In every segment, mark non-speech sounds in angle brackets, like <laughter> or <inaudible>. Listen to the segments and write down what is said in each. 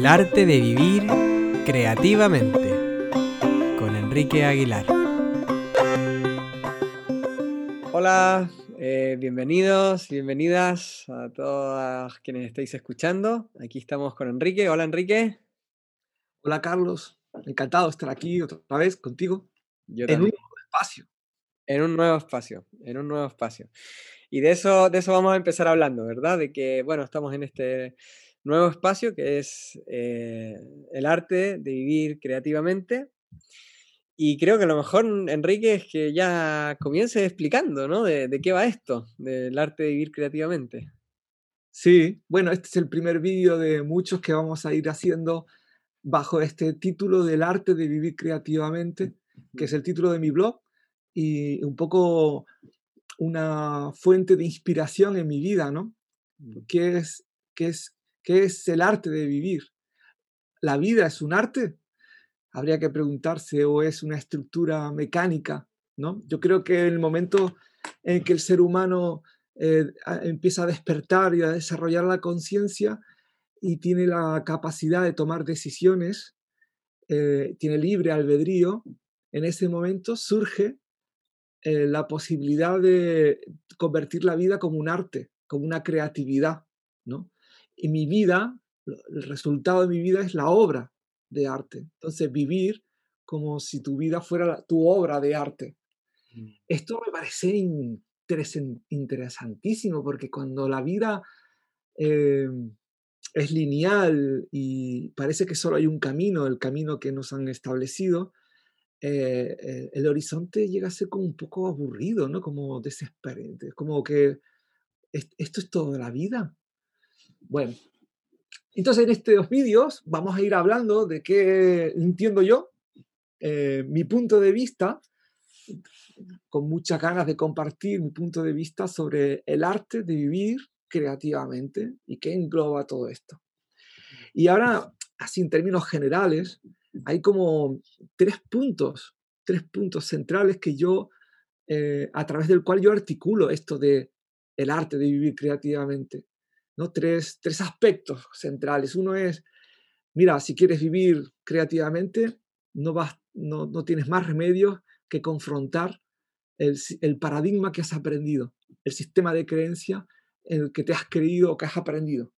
El arte de vivir creativamente con Enrique Aguilar. Hola, eh, bienvenidos, bienvenidas a todas quienes estáis escuchando. Aquí estamos con Enrique. Hola Enrique. Hola Carlos, encantado de estar aquí otra vez contigo. Yo en un nuevo espacio. En un nuevo espacio, en un nuevo espacio. Y de eso, de eso vamos a empezar hablando, ¿verdad? De que, bueno, estamos en este nuevo espacio que es eh, el arte de vivir creativamente. Y creo que lo mejor, Enrique, es que ya comience explicando, ¿no? De, de qué va esto, del arte de vivir creativamente. Sí, bueno, este es el primer vídeo de muchos que vamos a ir haciendo bajo este título del arte de vivir creativamente, que es el título de mi blog y un poco una fuente de inspiración en mi vida, ¿no? Mm. ¿Qué es, qué es ¿Qué es el arte de vivir? ¿La vida es un arte? Habría que preguntarse, o es una estructura mecánica, ¿no? Yo creo que el momento en que el ser humano eh, empieza a despertar y a desarrollar la conciencia y tiene la capacidad de tomar decisiones, eh, tiene libre albedrío, en ese momento surge eh, la posibilidad de convertir la vida como un arte, como una creatividad, ¿no? Y mi vida, el resultado de mi vida es la obra de arte. Entonces, vivir como si tu vida fuera tu obra de arte. Mm. Esto me parece interesantísimo porque cuando la vida em, es lineal y parece que solo hay un camino, el camino que nos han establecido, eh, eh, el horizonte llega a ser como un poco aburrido, ¿no? Como desesperante, como que esto es toda la vida. Bueno, entonces en estos vídeos vamos a ir hablando de qué entiendo yo, eh, mi punto de vista, con muchas ganas de compartir mi punto de vista sobre el arte de vivir creativamente y qué engloba todo esto. Y ahora, así en términos generales, hay como tres puntos, tres puntos centrales que yo, eh, a través del cual yo articulo esto de el arte de vivir creativamente. Tres, aspectos centrales. Uno es, mira, si quieres vivir creativamente, no, vas, no, tienes más remedio que confrontar el, paradigma que has aprendido, el sistema de creencia en el que te has creído o que has aprendido.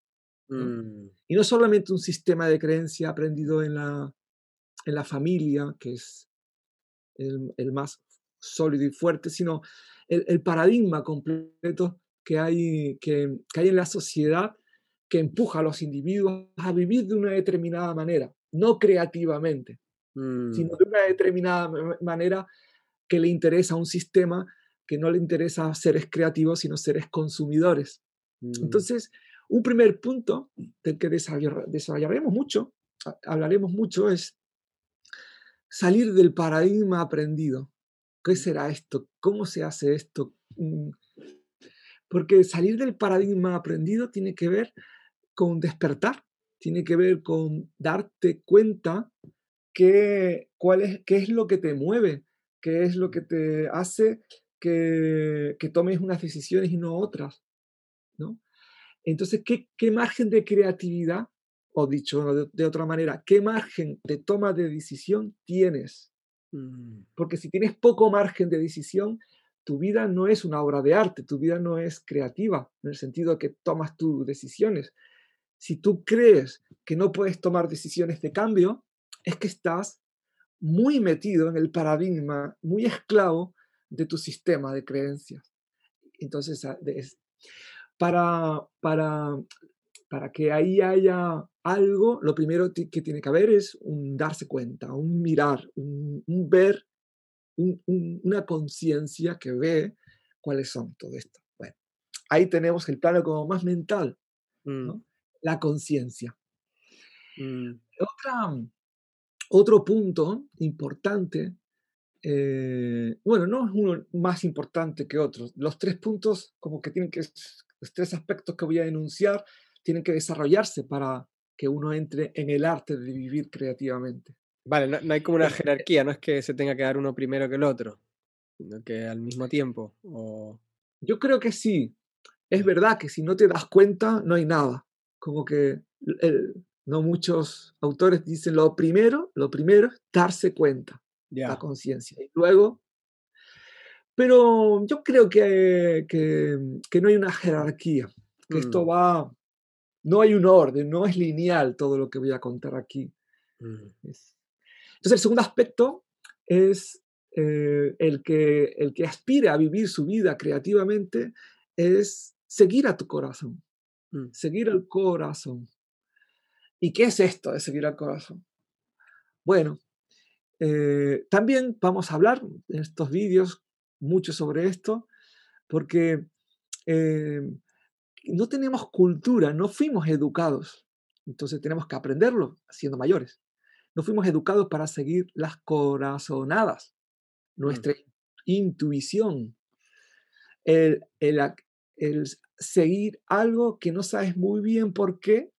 Mm. Y no solamente un sistema de creencia aprendido en la, en la familia, que es el, más sólido y fuerte, sino el, el, paradigma completo que hay, que, hay en la sociedad que empuja a los individuos a vivir de una determinada manera, no creativamente, sino mm. de una determinada manera que le interesa a un sistema que no le interesa a seres creativos, sino seres consumidores. Mm. Entonces, un primer punto del que desarrollaremos mucho, hablaremos mucho, es salir del paradigma aprendido. ¿Qué será esto? ¿Cómo se hace esto? Porque salir del paradigma aprendido tiene que ver con despertar, tiene que ver con darte cuenta que, cuál es, qué es lo que te mueve, qué es lo que te hace que, tomes unas decisiones y no otras. ¿no? Entonces, ¿qué, ¿qué, margen de creatividad, o dicho de, de, otra manera, qué margen de toma de decisión tienes? Mm. Porque si tienes poco margen de decisión, tu vida no es una obra de arte, tu vida no es creativa, en el sentido que tomas tus decisiones. Si tú crees que no puedes tomar decisiones de cambio, es que estás muy metido en el paradigma, muy esclavo de tu sistema de creencias. Entonces, ah, para, para, para que ahí haya algo, lo primero que tiene que haber es un darse cuenta, un mirar, un ver una conciencia que ve cuáles son todo esto. Bueno, ahí tenemos el plano como más mental, mm. la conciencia. Mm. Otro punto importante, eh, bueno, no es uno más importante que otros. Los tres puntos, como que tienen que, los tres aspectos que voy a enunciar, tienen que desarrollarse para que uno entre en el arte de vivir creativamente. Vale, no, hay como una jerarquía, no es que se tenga que dar uno primero que el otro, sino que al mismo tiempo. O... Yo creo que sí. Es verdad que si no te das cuenta, no hay nada. Como que No muchos autores dicen lo primero, lo primero es darse cuenta, Ya. la conciencia. Y luego, pero yo creo que, que, que no hay una jerarquía, que esto Mm, va, no hay un orden, no es lineal todo lo que voy a contar aquí. mm, Es- Entonces, el segundo aspecto es eh, el, que, el que aspire a vivir su vida creativamente, es seguir a tu corazón, mm. seguir el corazón. ¿Y qué es esto de seguir al corazón? Bueno, eh, también vamos a hablar en estos vídeos mucho sobre esto, porque eh, no tenemos cultura, no fuimos educados, entonces tenemos que aprenderlo siendo mayores. No fuimos educados para seguir las corazonadas, Mm, nuestra intuición, el, el el seguir algo que no sabes muy bien por qué,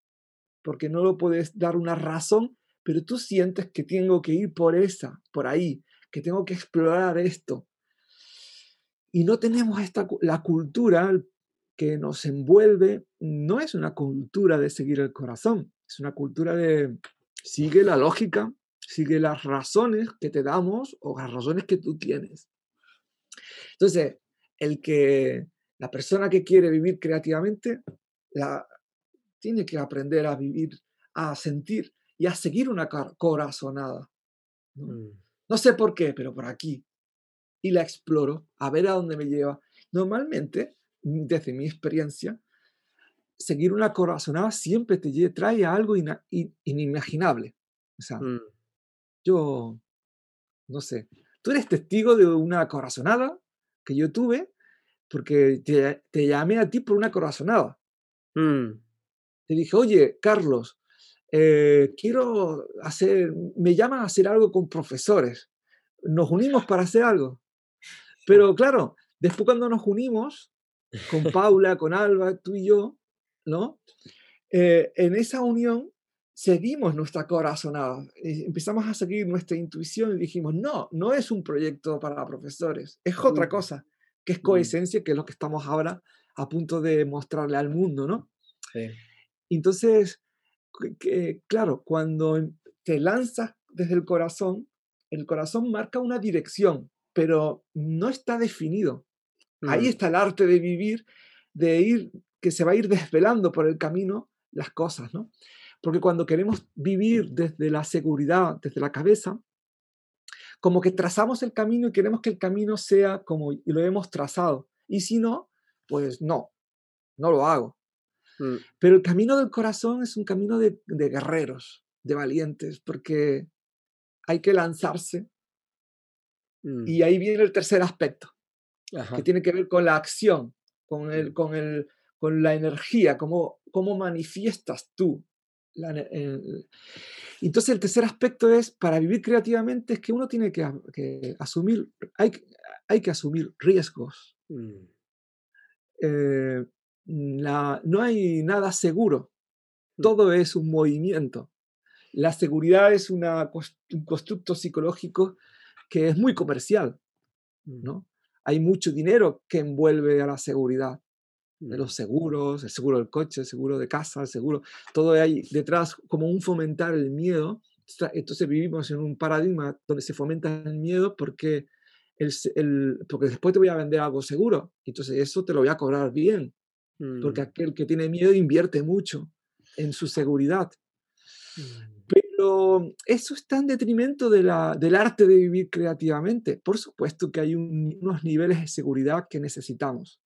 porque no lo puedes dar una razón, pero tú sientes que tengo que ir por esa, por ahí, que tengo que explorar esto. Y no tenemos esta, la cultura que nos envuelve, no es una cultura de seguir el corazón, es una cultura de sigue la lógica, sigue las razones que te damos o las razones que tú tienes. Entonces, el que la persona que quiere vivir creativamente la, tiene que aprender a vivir, a sentir y a seguir una cor- corazonada. ¿no? mm. No sé por qué, pero por aquí. Y la exploro, a ver a dónde me lleva. Normalmente, desde mi experiencia, seguir una corazonada siempre te trae a algo ina- in- inimaginable. O sea, Mm. yo, no sé, tú eres testigo de una corazonada que yo tuve porque te, te llamé a ti por una corazonada. Mm, Te dije, oye, Carlos, eh, quiero hacer, me llaman a hacer algo con profesores. Nos unimos para hacer algo. Pero claro, después cuando nos unimos, con Paula, con Alba, tú y yo, ¿no? Eh, en esa unión seguimos nuestra corazonada. eh, Empezamos a seguir nuestra intuición y dijimos, no, no es un proyecto para profesores, es otra cosa, que es coesencia, que es lo que estamos ahora a punto de mostrarle al mundo, ¿no? sí. Entonces, que- claro, cuando em- te lanzas desde el corazón, el corazón marca una dirección, pero no está definido. Ahí está el arte de vivir, de ir, que se va a ir desvelando por el camino las cosas, ¿no? Porque cuando queremos vivir desde la seguridad, desde la cabeza, como que trazamos el camino y queremos que el camino sea como lo hemos trazado. Y si no, pues no, no lo hago. mm, Pero el camino del corazón es un camino de, de guerreros, de valientes, porque hay que lanzarse. mm. Y ahí viene el tercer aspecto, Ajá. que tiene que ver con la acción, con, el, Mm. con, el, con la energía, cómo, cómo manifiestas tú. la ener- el- Entonces el tercer aspecto es, para vivir creativamente, es que uno tiene que, asumir, hay, hay que asumir riesgos. Mm, Eh, la- no hay nada seguro, Mm. todo es un movimiento. La seguridad es una, un constructo psicológico que es muy comercial, mm, ¿no? Hay mucho dinero que envuelve a la seguridad, de los seguros, el seguro del coche, el seguro de casa, el seguro, todo hay detrás como un fomentar el miedo. Entonces vivimos en un paradigma donde se fomenta el miedo porque, el, el- porque después te voy a vender algo seguro, entonces eso te lo voy a cobrar bien, porque mm, aquel que tiene miedo invierte mucho en su seguridad. mm, Pero eso está en detrimento de la, del arte de vivir creativamente. Por supuesto que hay un- unos niveles de seguridad que necesitamos.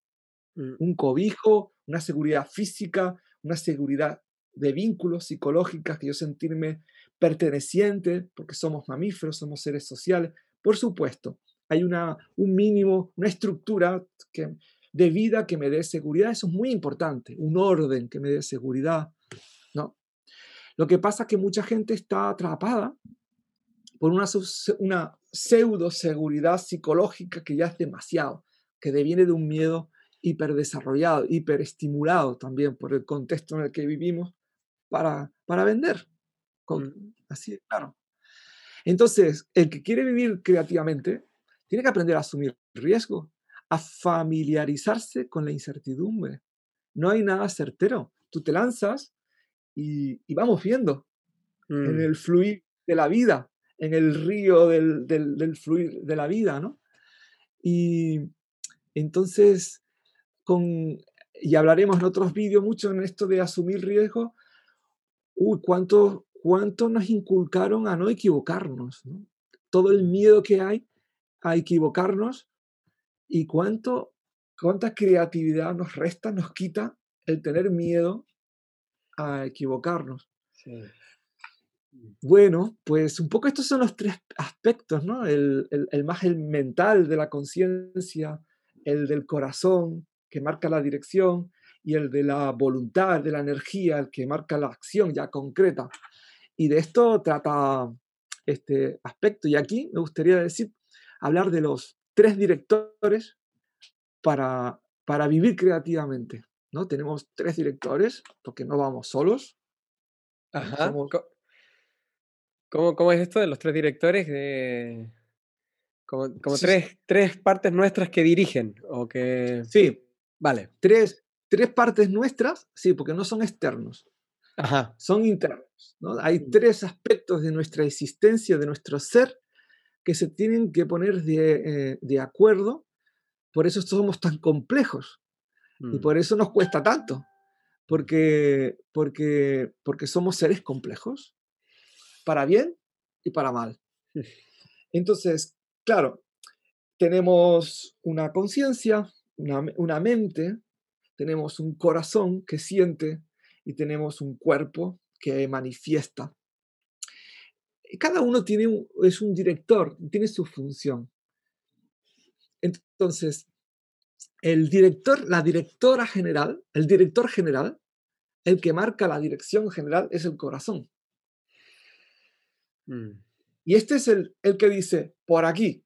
Mm, Un cobijo, una seguridad física, una seguridad de vínculos psicológicas, que yo sentirme perteneciente, porque somos mamíferos, somos seres sociales. Por supuesto, hay una, un mínimo, una estructura que, de vida que me dé seguridad. Eso es muy importante. Un orden que me dé seguridad. ¿no? Lo que pasa es que mucha gente está atrapada por una, una pseudo seguridad psicológica que ya es demasiado, que deviene de un miedo hiperdesarrollado, hiperestimulado también por el contexto en el que vivimos para, para vender. Con- mm, así de claro. Entonces, el que quiere vivir creativamente tiene que aprender a asumir riesgo, a familiarizarse con la incertidumbre. No hay nada certero. Tú te lanzas y, vamos viendo en Mm. el fluir de la vida, en el río del, del, del fluir de la vida, ¿no? Y entonces, con, y hablaremos en otros vídeos mucho en esto de asumir riesgo, uy, cuánto, cuánto nos inculcaron a no equivocarnos, ¿no? Todo el miedo que hay a equivocarnos y cuánto, cuánta creatividad nos resta, nos quita el tener miedo a equivocarnos. Sí. Bueno, pues un poco estos son los tres aspectos, ¿no? El, el- el más el mental de la conciencia, el del corazón, que marca la dirección, y el de la voluntad, de la energía, el que marca la acción ya concreta. Y de esto trata este aspecto. Y aquí me gustaría decir, hablar de los tres directores para, para vivir creativamente, ¿no? Tenemos tres directores, porque no vamos solos. Ajá. Somos- ¿Cómo, cómo es esto de los tres directores? De... Como, como sí. tres, tres partes nuestras que dirigen. O que. sí, Vale. tres, tres partes nuestras, sí, porque no son externos, Ajá. son internos. ¿no? Hay Mm. tres aspectos de nuestra existencia, de nuestro ser, que se tienen que poner de, eh, de acuerdo. Por eso somos tan complejos y Mm. por eso nos cuesta tanto, porque, porque, porque somos seres complejos, para bien y para mal. Entonces, claro, tenemos una conciencia, una, me- una mente, tenemos un corazón que siente y tenemos un cuerpo que manifiesta. Cada uno tiene un- es un director, tiene su función. Entonces, el director, la directora general, el director general, el que marca la dirección general es el corazón. Mm. Y este es el, el que dice, por aquí.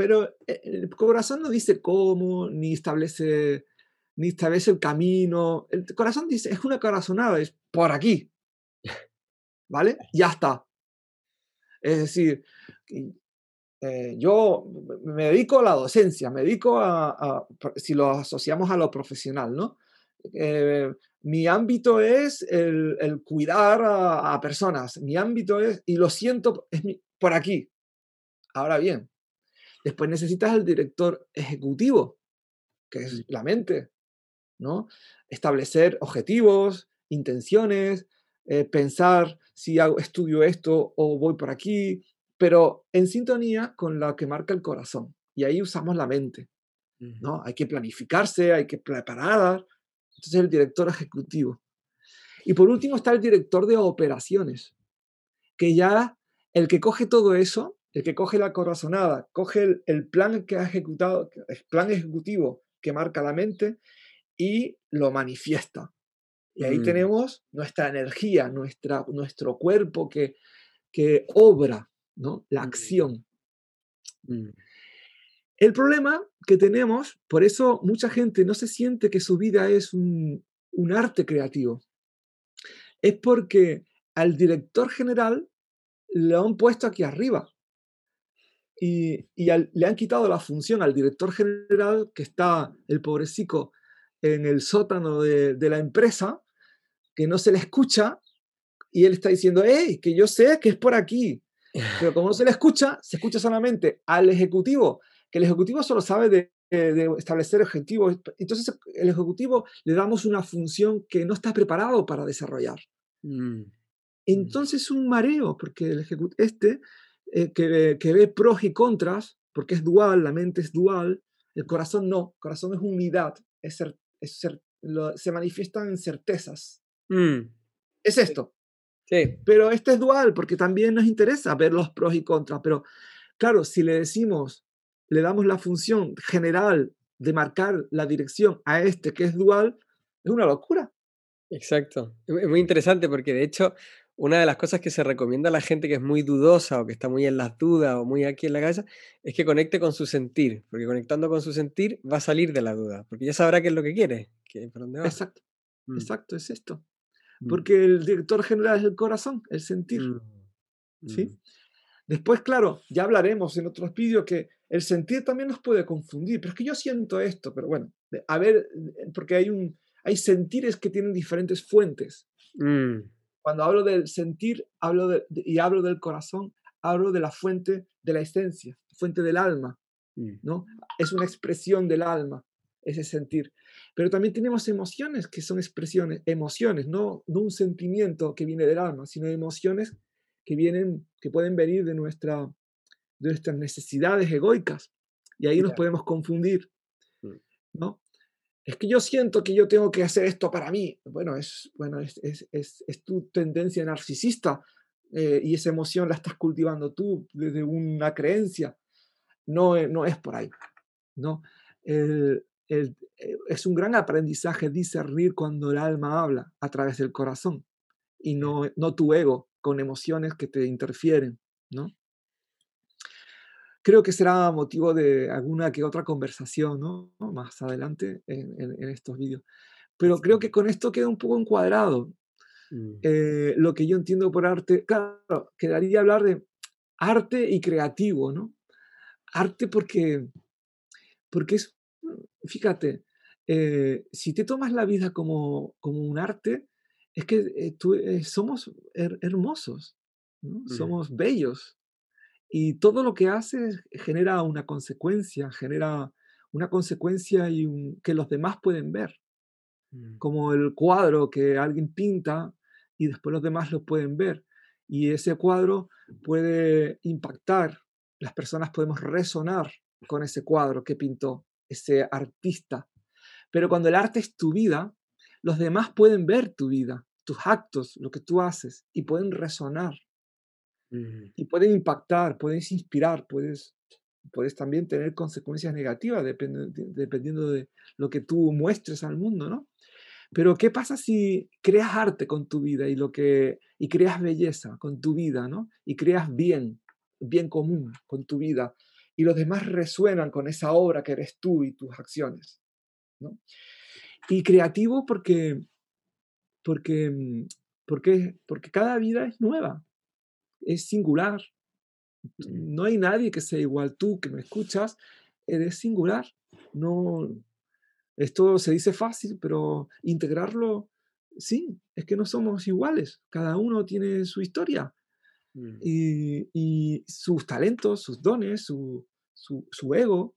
Pero eh, el corazón no dice cómo, ni establece, ni establece el camino. El corazón dice, es una corazonada, es por aquí. ¿Vale? <laughs> Ya está. Es decir, eh, yo me dedico a la docencia, me dedico a, a- si lo asociamos a lo profesional, ¿no? Eh, mi ámbito es el, el cuidar a, a personas, mi ámbito es, y lo siento, es mi- por aquí. Ahora bien, después necesitas el director ejecutivo, que es la mente, ¿no? Establecer objetivos, intenciones, eh, pensar si hago, estudio esto o voy por aquí, pero en sintonía con lo que marca el corazón. Y ahí usamos la mente. ¿no? Hay que planificarse, hay que preparar. Entonces el director ejecutivo. Y por último está el director de operaciones, que ya el que coge todo eso, el que coge la corazonada, coge el, el plan que ha ejecutado, el plan ejecutivo que marca la mente y lo manifiesta. Y ahí Mm. tenemos nuestra energía, nuestra, nuestro cuerpo que, que obra, ¿no? La Mm. acción. Mm. El problema que tenemos, por eso mucha gente no se siente que su vida es un, un arte creativo, es porque al director general le han puesto aquí arriba y, y al- le han quitado la función al director general, que está el pobrecico en el sótano de, de la empresa, que no se le escucha y él está diciendo, hey, que yo sé que es por aquí. Pero como no se le escucha, se escucha solamente al ejecutivo, que el ejecutivo solo sabe de, de- establecer objetivos. Entonces, el ejecutivo le damos una función que no está preparado para desarrollar. Mm. Entonces, es un mareo, porque el este, eh, que, ve- que ve pros y contras, porque es dual, la mente es dual, el corazón no, el corazón es unidad, es cer- es cer- lo- se manifiestan en certezas. Mm. Es esto. Sí. Pero este es dual porque también nos interesa ver los pros y contras. Pero claro, si le decimos, le damos la función general de marcar la dirección a este que es dual, es una locura. Exacto. Es muy interesante porque de hecho una de las cosas que se recomienda a la gente que es muy dudosa o que está muy en las dudas o muy aquí en la cabeza es que conecte con su sentir, porque conectando con su sentir va a salir de la duda, porque ya sabrá qué es lo que quiere, que, por dónde va. Exacto, Mm, exacto, es esto. mm, Porque el director general es el corazón, el sentir. mm, ¿sí? Después, claro, ya hablaremos en otros vídeos que el sentir también nos puede confundir, pero es que yo siento esto, pero bueno, a ver, eh, porque hay, un, hay sentires que tienen diferentes fuentes. Cuando hablo del sentir hablo de- y hablo del corazón, hablo de la fuente de la esencia, fuente del alma, mm, ¿no? Es una expresión del alma, ese sentir. Pero también tenemos emociones que son expresiones, emociones, no, no un sentimiento que viene del alma, sino emociones que vienen, que pueden venir de, nuestra, de nuestras necesidades egoicas. Y ahí nos podemos confundir, Mm. ¿no? Es que yo siento que yo tengo que hacer esto para mí. Bueno, es, bueno, es, es, es, tu tendencia narcisista eh, y esa emoción la estás cultivando tú desde una creencia. No, e- no es por ahí, ¿no? El- el- eh, es un gran aprendizaje discernir cuando el alma habla a través del corazón y no, no tu ego con emociones que te interfieren, ¿no? Creo que será motivo de alguna que otra conversación, ¿no? Más adelante en, en- en estos vídeos. Pero creo que con esto queda un poco encuadrado mm, eh, lo que yo entiendo por arte. Claro, quedaría hablar de arte y creativo, ¿no? Arte porque, porque es, fíjate, eh, si te tomas la vida como, como un arte, es que eh, tú, eh, somos her- hermosos, ¿no? mm, somos bellos. Y todo lo que haces genera una consecuencia, genera una consecuencia y un- que los demás pueden ver mm, como el cuadro que alguien pinta y después los demás lo pueden ver. Y ese cuadro puede impactar, las personas podemos resonar con ese cuadro que pintó ese artista. Pero cuando el arte es tu vida, los demás pueden ver tu vida, tus actos, lo que tú haces, y pueden resonar, y pueden impactar, puedes inspirar, puedes, puedes también tener consecuencias negativas depende- de- dependiendo de lo que tú muestres al mundo, ¿no? Pero ¿qué pasa si creas arte con tu vida y lo que y creas belleza con tu vida, ¿no? Y creas bien, bien común con tu vida y los demás resuenan con esa obra que eres tú y tus acciones, ¿no? Y creativo porque porque mm, porque cada vida es nueva, es singular. No hay nadie que sea igual tú que me escuchas, eres singular. No esto se dice fácil, pero integrarlo, sí, es que no somos iguales. Cada uno tiene su historia mm. y, y sus talentos, sus dones, su, su, su ego,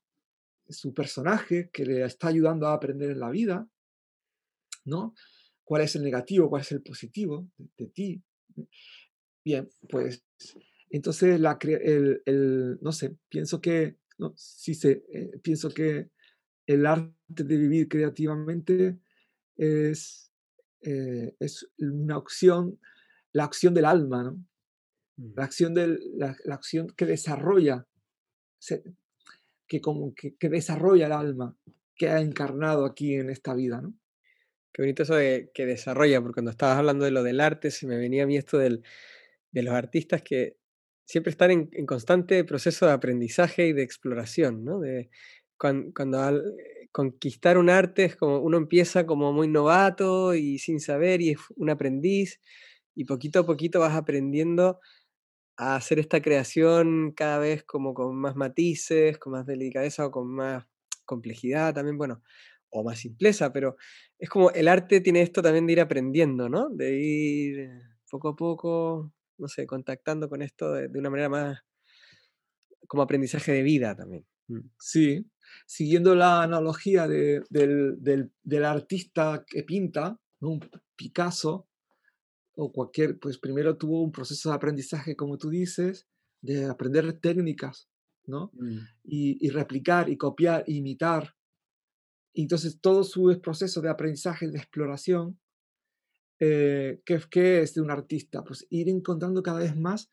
su personaje que le está ayudando a aprender en la vida, ¿no? ¿Cuál es el negativo? ¿Cuál es el positivo de, de ti? Bien, pues entonces la, el- no sé, pienso que, no, sí sé, eh, pienso que el arte de vivir creativamente es, eh, es una opción, la acción del alma, ¿no? Mm. La acción, del, la, la acción que desarrolla, se- que, como que, que desarrolla el alma que ha encarnado aquí en esta vida, ¿no? Qué bonito eso de que desarrolla, porque cuando estabas hablando de lo del arte, se me venía a mí esto del, de los artistas que siempre están en, constante proceso de aprendizaje y de exploración, ¿no? De cuan- cuando, eh, conquistar un arte es como uno empieza como muy novato y sin saber y es un aprendiz y poquito a poquito vas aprendiendo a hacer esta creación cada vez como con más matices, con más delicadeza o con más complejidad también, bueno, o más simpleza, pero es como el arte tiene esto también de ir aprendiendo, ¿no? De ir eh, poco a poco, no sé, contactando con esto de, de una manera más como aprendizaje de vida también. Mm, Sí, siguiendo la analogía de- del, del- del artista que pinta, ¿no? un Picasso o cualquier, pues primero tuvo un proceso de aprendizaje, como tú dices, de aprender técnicas, ¿no? mm, Y, y replicar y copiar, imitar. Y entonces todo su proceso de aprendizaje, de exploración, eh, ¿qué, qué es de un artista? Pues ir encontrando cada vez más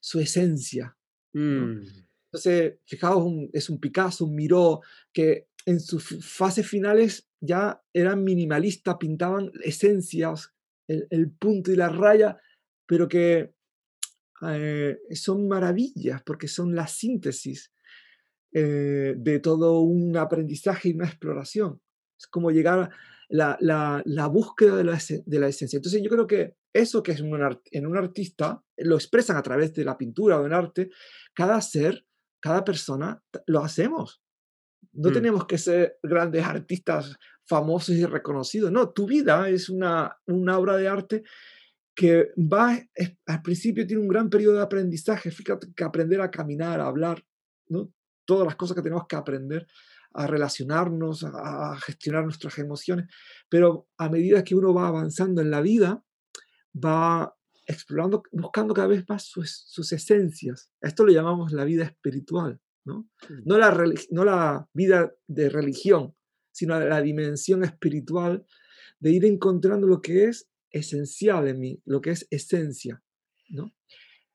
su esencia, ¿no? mm, Entonces, fijaos, un- es un Picasso, un Miró, que en sus fases finales ya eran minimalistas, pintaban esencias, el, el punto y la raya, pero que eh, son maravillas porque son la síntesis eh, de todo un aprendizaje y una exploración. Es como llegar a la, la- la búsqueda de la, de la esencia. Entonces yo creo que eso que es un art- en un artista, lo expresan a través de la pintura o del arte, cada ser, cada persona, lo hacemos. No mm. tenemos que ser grandes artistas famosos y reconocidos. No, tu vida es una, una obra de arte que va, al principio tiene un gran periodo de aprendizaje, fíjate que aprender a caminar, a hablar, ¿no? todas las cosas que tenemos que aprender, a relacionarnos, a, gestionar nuestras emociones, pero a medida que uno va avanzando en la vida, va explorando, buscando cada vez más sus, sus esencias. esto lo llamamos la vida espiritual, ¿no? No la, no la vida de religión, sino la dimensión espiritual de ir encontrando lo que es esencial en mí, lo que es esencia, ¿no?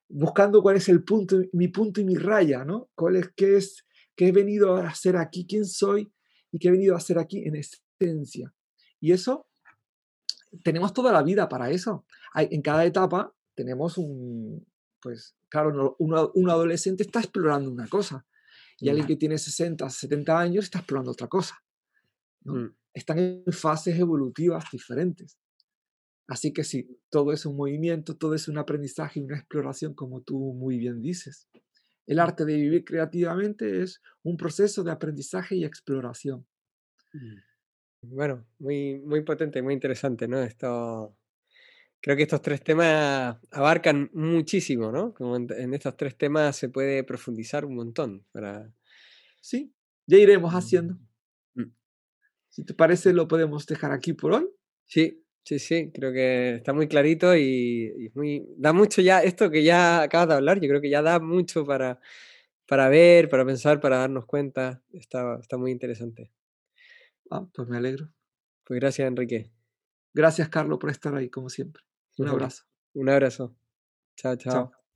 Buscando cuál es el punto, mi punto y mi raya, ¿no? Cuál es, qué es, qué he venido a hacer aquí, quién soy y qué he venido a hacer aquí en esencia. Y eso, tenemos toda la vida para eso. Hay, en cada etapa tenemos un, pues, claro, un, adolescente está explorando una cosa y alguien que tiene 60, 70 años está explorando otra cosa. ¿no? Mm. Están en fases evolutivas diferentes. Así que sí, todo es un movimiento, todo es un aprendizaje y una exploración, como tú muy bien dices. El arte de vivir creativamente es un proceso de aprendizaje y exploración. Mm. Bueno, muy, muy potente, muy interesante, ¿no? Esto, creo que estos tres temas abarcan muchísimo, ¿no? Como en, estos tres temas se puede profundizar un montón. Para... Sí, ya iremos haciendo. Mm. Si te parece, lo podemos dejar aquí por hoy. Sí, Sí, sí, creo que está muy clarito y, muy, da mucho ya, esto que ya acabas de hablar, yo creo que ya da mucho para, para ver, para pensar, para darnos cuenta. Está, está muy interesante. Ah, pues me alegro. Pues gracias, Enrique. Gracias, Carlos, por estar ahí, como siempre. <laughs> Un abrazo. Un abrazo. chao. chao.